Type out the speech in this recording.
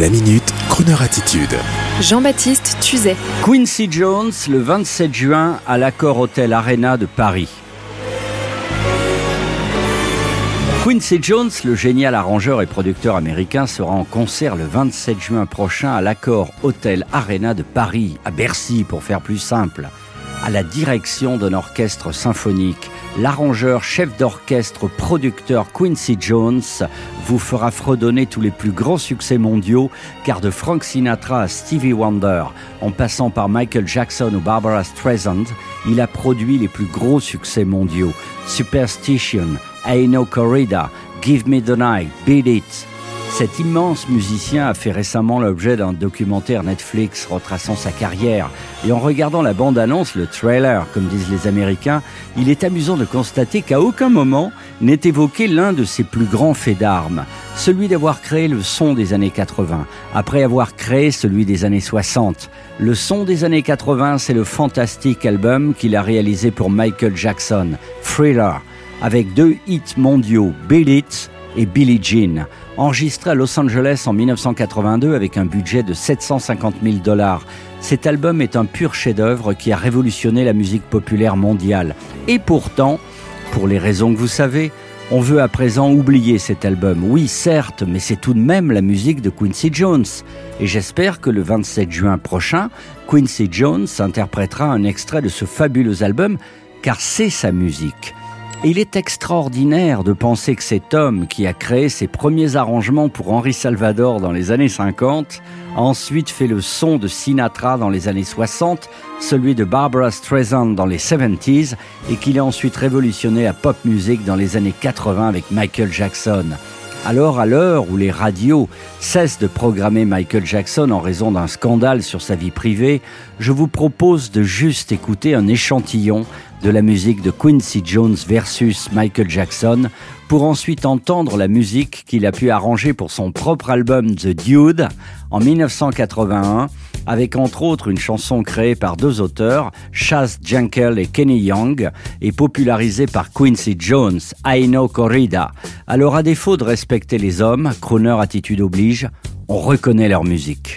La minute, Kroneur attitude. Jean-Baptiste Tuzet. Quincy Jones le 27 juin à l'Accord Hotel Arena de Paris. Quincy Jones, le génial arrangeur et producteur américain, sera en concert le 27 juin prochain à l'Accord Hotel Arena de Paris, à Bercy pour faire plus simple, à la direction d'un orchestre symphonique l'arrangeur, chef d'orchestre, producteur Quincy Jones vous fera fredonner tous les plus grands succès mondiaux, car de Frank Sinatra à Stevie Wonder, en passant par Michael Jackson ou Barbara Streisand, il a produit les plus gros succès mondiaux. Superstition, Aino Corrida, Give Me the Night, Beat It, cet immense musicien a fait récemment l'objet d'un documentaire Netflix retraçant sa carrière. Et en regardant la bande-annonce, le trailer, comme disent les Américains, il est amusant de constater qu'à aucun moment n'est évoqué l'un de ses plus grands faits d'armes, celui d'avoir créé le son des années 80, après avoir créé celui des années 60. Le son des années 80, c'est le fantastique album qu'il a réalisé pour Michael Jackson, Thriller, avec deux hits mondiaux, Beat It et Billie Jean enregistré à Los Angeles en 1982 avec un budget de 750 000 dollars. Cet album est un pur chef-d'œuvre qui a révolutionné la musique populaire mondiale. Et pourtant, pour les raisons que vous savez, on veut à présent oublier cet album. Oui, certes, mais c'est tout de même la musique de Quincy Jones. Et j'espère que le 27 juin prochain, Quincy Jones interprétera un extrait de ce fabuleux album, car c'est sa musique il est extraordinaire de penser que cet homme qui a créé ses premiers arrangements pour Henri Salvador dans les années 50 a ensuite fait le son de Sinatra dans les années 60, celui de Barbara Streisand dans les 70s et qu'il a ensuite révolutionné la pop music dans les années 80 avec Michael Jackson. Alors, à l'heure où les radios cessent de programmer Michael Jackson en raison d'un scandale sur sa vie privée, je vous propose de juste écouter un échantillon de la musique de Quincy Jones versus Michael Jackson pour ensuite entendre la musique qu'il a pu arranger pour son propre album The Dude en 1981 avec entre autres une chanson créée par deux auteurs, Chas Jankel et Kenny Young, et popularisée par Quincy Jones, Aino Corrida. Alors à défaut de respecter les hommes, Croner attitude oblige, on reconnaît leur musique.